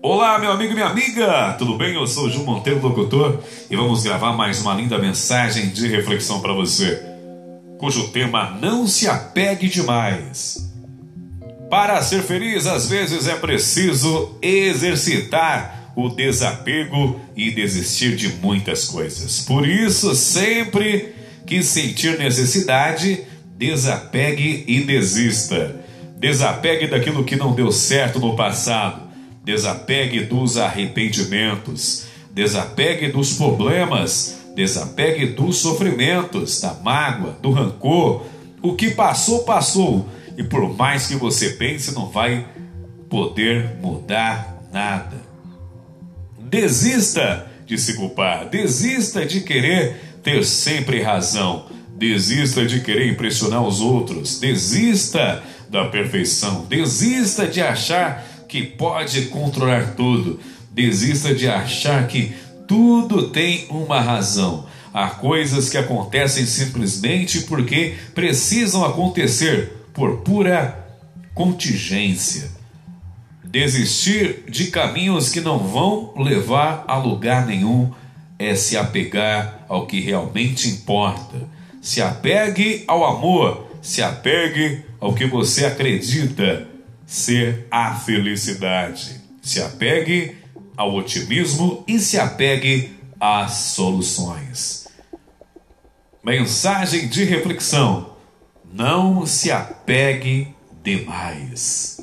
Olá, meu amigo e minha amiga, tudo bem? Eu sou o Ju Monteiro, locutor, e vamos gravar mais uma linda mensagem de reflexão para você, cujo tema Não se apegue demais. Para ser feliz, às vezes é preciso exercitar o desapego e desistir de muitas coisas. Por isso, sempre que sentir necessidade, desapegue e desista. Desapegue daquilo que não deu certo no passado desapegue dos arrependimentos, desapegue dos problemas, desapegue dos sofrimentos, da mágoa, do rancor. O que passou, passou. E por mais que você pense, não vai poder mudar nada. Desista de se culpar, desista de querer ter sempre razão, desista de querer impressionar os outros, desista da perfeição, desista de achar que pode controlar tudo. Desista de achar que tudo tem uma razão. Há coisas que acontecem simplesmente porque precisam acontecer por pura contingência. Desistir de caminhos que não vão levar a lugar nenhum é se apegar ao que realmente importa. Se apegue ao amor, se apegue ao que você acredita ser a felicidade. Se apegue ao otimismo e se apegue às soluções. Mensagem de reflexão: não se apegue demais.